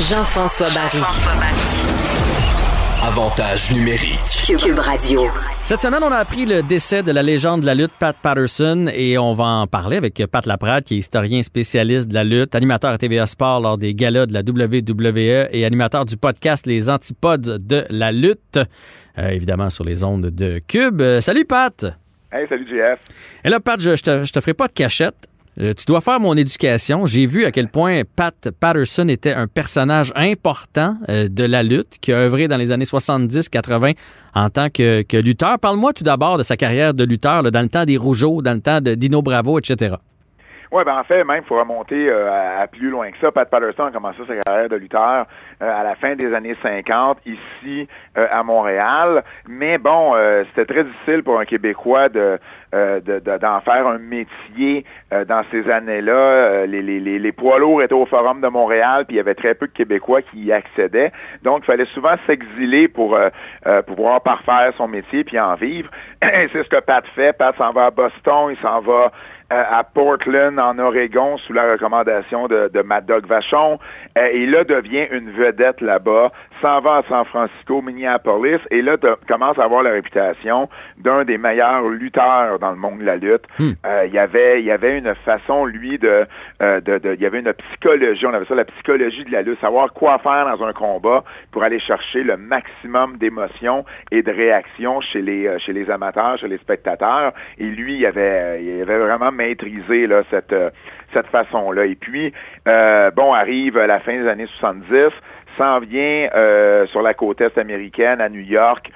Jean-François Barry. Avantage numérique. Cube Radio. Cette semaine, on a appris le décès de la légende de la lutte, Pat Patterson, et on va en parler avec Pat Laprade, qui est historien spécialiste de la lutte, animateur à TVA Sport lors des galas de la WWE et animateur du podcast Les Antipodes de la lutte, euh, évidemment sur les ondes de Cube. Euh, salut Pat! Hey, salut JF. Et là, Pat, je, je, te, je te ferai pas de cachette. Euh, tu dois faire mon éducation. J'ai vu à quel point Pat Patterson était un personnage important euh, de la lutte qui a œuvré dans les années 70-80 en tant que, que lutteur. Parle-moi tout d'abord de sa carrière de lutteur là, dans le temps des Rougeaux, dans le temps de Dino Bravo, etc. Oui, ben en fait, même, il faut remonter euh, à, plus loin que ça. Pat Patterson a commencé sa carrière de lutteur euh, à la fin des années 50, ici euh, à Montréal. Mais bon, c'était très difficile pour un Québécois de d'en faire un métier dans ces années-là. Les, les, les, poids lourds étaient au Forum de Montréal, puis il y avait très peu de Québécois qui y accédaient. Donc, il fallait souvent s'exiler pour pouvoir parfaire son métier puis en vivre. C'est ce que Pat fait. Pat s'en va à Boston, il s'en va à Portland, en Oregon, sous la recommandation de, de Mad Dog Vachon. Euh, et là, devient une vedette là-bas, s'en va à San Francisco, Minneapolis, et là, commence à avoir la réputation d'un des meilleurs lutteurs dans le monde de la lutte. Hmm. Euh, il y avait, il y avait une façon, lui, de, euh, de, de, il y avait une psychologie, on avait ça la psychologie de la lutte, savoir quoi faire dans un combat pour aller chercher le maximum d'émotions et de réactions chez les, chez les amateurs, chez les spectateurs. Et lui, il avait, il avait vraiment maîtriser là, cette, euh, cette façon-là. Et puis, euh, bon, arrive la fin des années 70, s'en vient euh, sur la côte est américaine à New York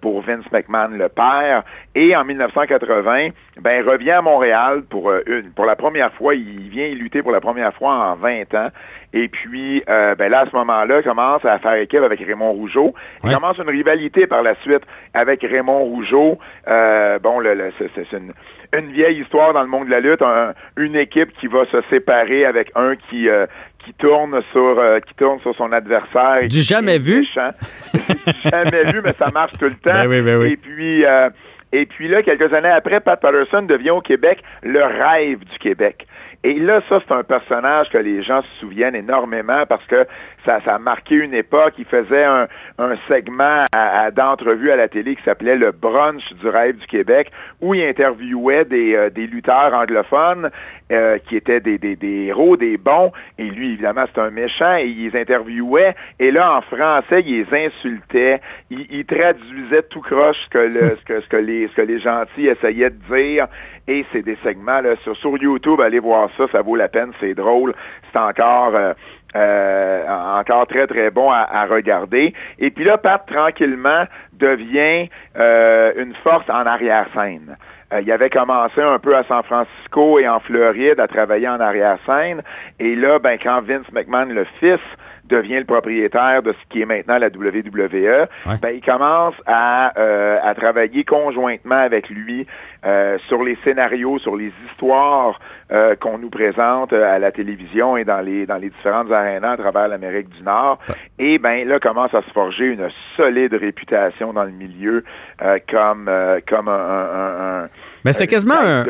pour Vince McMahon le père. Et en 1980 ben revient à Montréal pour une pour la première fois. Il vient lutter pour la première fois en 20 ans et puis, euh, ben là, à ce moment-là, commence à faire équipe avec Raymond Rougeau. Il commence une rivalité par la suite avec Raymond Rougeau. Euh, bon, le, c'est une, une, vieille histoire dans le monde de la lutte. une équipe qui va se séparer avec un qui euh, qui tourne sur euh, qui tourne sur son adversaire. Du jamais vu? jamais vu, mais ça marche tout le temps. Ben oui, ben oui. Et puis. Euh, et puis là, quelques années après, Pat Patterson devient au Québec le rêve du Québec. Et là, ça, c'est un personnage que les gens se souviennent énormément parce que ça, ça a marqué une époque. Il faisait un, un segment à, d'entrevue à la télé qui s'appelait le brunch du rêve du Québec, où il interviewait des, euh, des lutteurs anglophones euh, qui étaient des, des, des, héros, des bons. Et lui, évidemment, c'est un méchant. Et il les interviewait. Et là, en français, il les insultait. Il, il traduisait tout croche ce que, le, ce, que, ce, que les, ce que les gentils essayaient de dire. Et c'est des segments là, sur, sur YouTube, allez voir ça, ça vaut la peine, c'est drôle, c'est encore euh, euh, encore très très bon à, regarder. Et puis là, Pat tranquillement devient euh, une force en arrière-scène. il avait commencé un peu à San Francisco et en Floride à travailler en arrière-scène. Et là, ben, quand Vince McMahon, le fils, devient le propriétaire de ce qui est maintenant la WWE, ben, il commence à, euh, à travailler conjointement avec lui euh, sur les scénarios, sur les histoires euh, qu'on nous présente à la télévision et dans les dans les différentes arénas à travers l'Amérique du Nord. Et ben là commence à se forger une solide réputation dans le milieu comme comme un, un mais c'était quasiment un,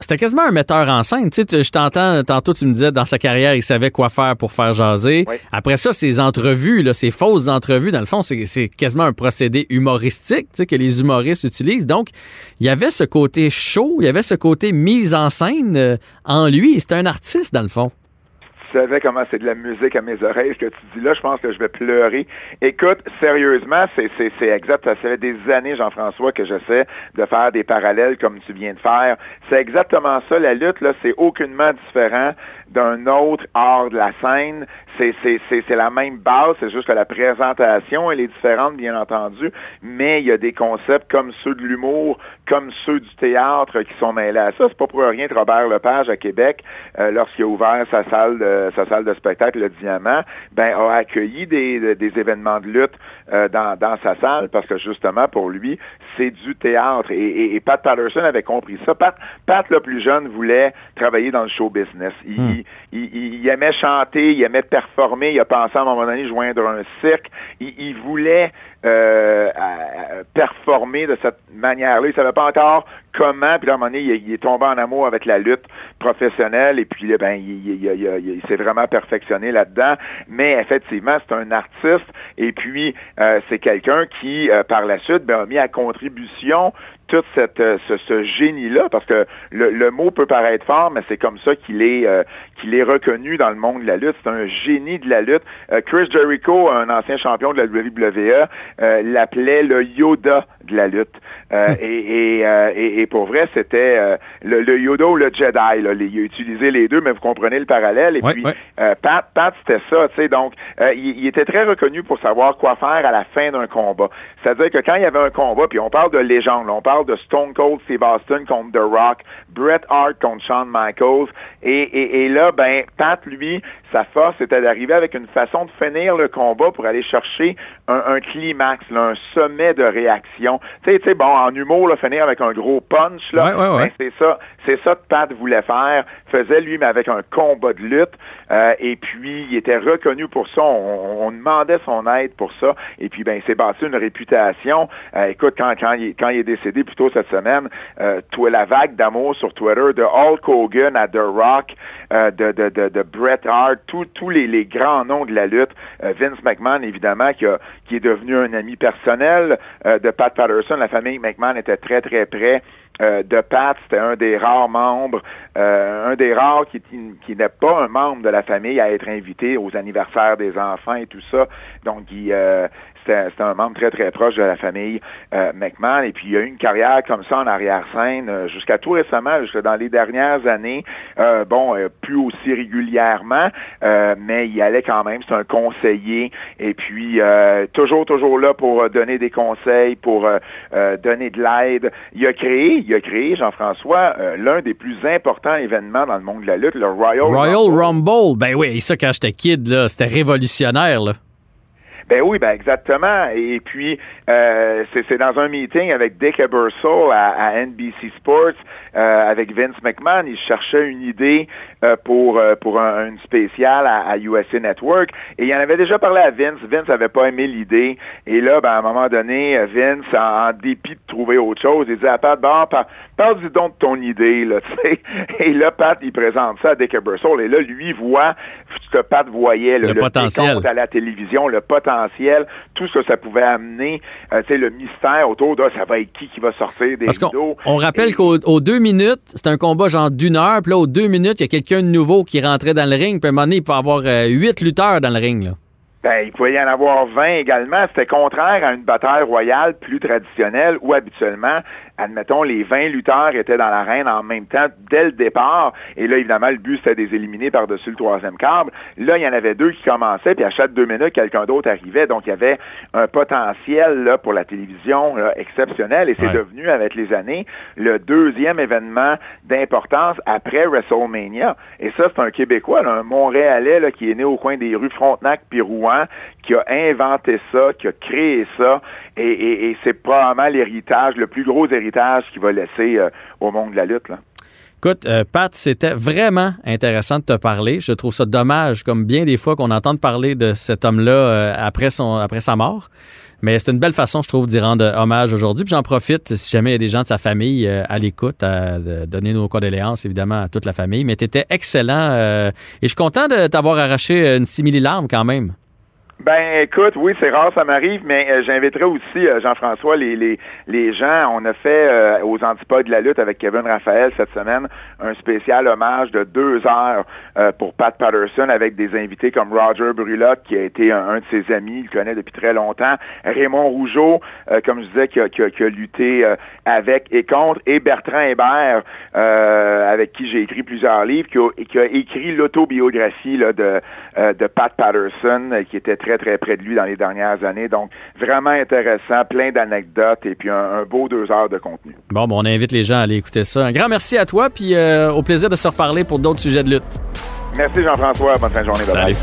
c'était quasiment un metteur en scène. Tu sais, je t'entends, tantôt tu me disais, dans sa carrière, il savait quoi faire pour faire jaser. Après ça, ces entrevues, là, ces fausses entrevues, dans le fond, c'est quasiment un procédé humoristique, tu sais, que les humoristes utilisent. Donc, il y avait ce côté chaud, il y avait ce côté mise en scène euh, en lui. C'était un artiste, dans le fond savais comment c'est de la musique à mes oreilles, ce que tu dis là, je pense que je vais pleurer. Écoute, sérieusement, c'est, exact. Ça fait des années, Jean-François, que j'essaie de faire des parallèles comme tu viens de faire. C'est exactement ça. La lutte, là, c'est aucunement différent d'un autre art de la scène. C'est, c'est, c'est, la même base, c'est juste que la présentation, elle est différente, bien entendu, mais il y a des concepts comme ceux de l'humour, comme ceux du théâtre qui sont mêlés à ça. C'est pas pour rien que Robert Lepage à Québec, euh, lorsqu'il a ouvert sa salle de sa salle de spectacle, le Diamant, ben, a accueilli des, des événements de lutte euh, dans, dans sa salle parce que justement, pour lui, c'est du théâtre. Et, Pat Patterson avait compris ça. Pat, Pat, le plus jeune, voulait travailler dans le show business. Hmm. Il, aimait chanter, il aimait performer, il a pensé à un moment donné joindre un cirque. Il, voulait euh, performer de cette manière-là. Il savait pas encore comment, puis à un moment donné, il, est tombé en amour avec la lutte professionnelle, et puis ben, il, s'est vraiment perfectionné là-dedans. Mais effectivement, c'est un artiste et puis c'est quelqu'un qui, par la suite, ben, a mis à contribution tout cette, euh, ce, génie-là, parce que le, mot peut paraître fort, mais c'est comme ça qu'il est, euh, qu'il est reconnu dans le monde de la lutte. C'est un génie de la lutte. Euh, Chris Jericho, un ancien champion de la WWE, l'appelait le Yoda de la lutte. et, et, et, pour vrai, c'était le, Yoda ou le Jedi. Là. il a utilisé les deux, mais vous comprenez le parallèle. Et puis, Pat, Pat c'était ça. Tu sais, donc, il, il était très reconnu pour savoir quoi faire à la fin d'un combat. C'est-à-dire que quand il y avait un combat, puis on parle de légende, on parle de Stone Cold Steve Austin contre The Rock, Bret Hart contre Shawn Michaels. Et, là, ben, Pat, lui, sa force c'était d'arriver avec une façon de finir le combat pour aller chercher un, climax, un sommet de réaction. Tu sais, bon, en humour, là, finir avec un gros punch, là, ben, c'est ça, c'est ça que Pat voulait faire. Faisait lui, mais avec un combat de lutte. Euh, et puis, il était reconnu pour ça. On, demandait son aide pour ça. Et puis, ben, il s'est bâti une réputation. Euh, écoute, quand, quand, il, quand il est décédé plus tôt cette semaine, euh, la vague d'amour sur Twitter de Hulk Hogan à The Rock, euh, de, de, de, de Bret Hart, tous les, grands noms de la lutte. Euh, Vince McMahon, évidemment, qui, est devenu un ami personnel euh, de Pat Patterson. La famille McMahon était très, très près de Pat, c'était un des rares membres, un des rares qui, qui n'est pas un membre de la famille à être invité aux anniversaires des enfants et tout ça. Donc, c'était un membre très, très proche de la famille euh, McMahon. Et puis, il a eu une carrière comme ça en arrière-scène euh, jusqu'à tout récemment, jusqu'à dans les dernières années. Euh, bon, plus aussi régulièrement, mais il allait quand même. C'est un conseiller. Et puis, toujours, toujours là pour donner des conseils, pour donner de l'aide. Il a créé, il a créé, Jean-François, l'un des plus importants événements dans le monde de la lutte, le Royal, Royal Rumble. Ben oui, ça, quand j'étais kid, là, c'était révolutionnaire, là. Ben oui, ben exactement. Et puis, euh, c'est dans un meeting avec Dick Ebersol à, NBC Sports, euh, avec Vince McMahon. Il cherchait une idée euh, pour pour un, une spéciale à, USA Network. Et il en avait déjà parlé à Vince. Vince n'avait pas aimé l'idée. Et là, ben, à un moment donné, Vince, en, dépit de trouver autre chose, il dit à Pat, bon, parle-y donc de ton idée, là, tu sais. Et là, Pat, il présente ça à Dick Ebersol. Et là, lui voit ce que Pat voyait, le, le potentiel à la télévision, le potentiel tout ce que ça pouvait amener, euh, tu sais, le mystère autour de ça va être qui qui va sortir des Parce qu'on on rappelle qu'aux deux minutes, c'est un combat genre d'une heure, puis là, aux deux minutes, il y a quelqu'un de nouveau qui rentrait dans le ring, puis à un moment donné, il peut y avoir euh, huit lutteurs dans le ring, là. Ben, il pouvait y en avoir 20 également. C'était contraire à une bataille royale plus traditionnelle où habituellement admettons, les 20 lutteurs étaient dans l'arène en même temps dès le départ. Et là, évidemment, le but, c'était de les éliminer par-dessus le troisième câble. Là, il y en avait deux qui commençaient, puis à chaque deux minutes, quelqu'un d'autre arrivait. Donc, il y avait un potentiel là, pour la télévision exceptionnel. Et c'est devenu, avec les années, le deuxième événement d'importance après WrestleMania. Et ça, c'est un Québécois, un Montréalais là, qui est né au coin des rues Frontenac puis Rouen, qui a inventé ça, qui a créé ça. Et, et c'est probablement l'héritage, le plus gros héritage qui va laisser euh, au monde de la lutte. Écoute, euh, Pat, c'était vraiment intéressant de te parler. Je trouve ça dommage, comme bien des fois, qu'on entende parler de cet homme-là euh, après, après sa mort. Mais c'est une belle façon, je trouve, d'y rendre hommage aujourd'hui. Puis j'en profite, si jamais il y a des gens de sa famille à l'écoute, à, donner nos condoléances, évidemment, à toute la famille. Mais tu étais excellent et je suis content de t'avoir arraché une simili-larme quand même. Ben écoute, oui, c'est rare, ça m'arrive, mais euh, j'inviterai aussi, euh, Jean-François, les, les, les gens. On a fait euh, aux antipodes de la lutte avec Kevin Raphaël cette semaine un spécial hommage de deux heures pour Pat Patterson avec des invités comme Roger Brulotte, qui a été un, de ses amis, il le connaît depuis très longtemps, Raymond Rougeau, comme je disais, qui a, qui a, qui a lutté avec et contre, et Bertrand Hébert, avec qui j'ai écrit plusieurs livres, qui a, qui a écrit l'autobiographie de, de Pat Patterson, qui était très très, très près de lui dans les dernières années. Donc, vraiment intéressant, plein d'anecdotes et puis un, beau deux heures de contenu. Bon, bon, on invite les gens à aller écouter ça. Un grand merci à toi, puis euh, au plaisir de se reparler pour d'autres sujets de lutte. Merci Jean-François. Bonne fin de journée. Bye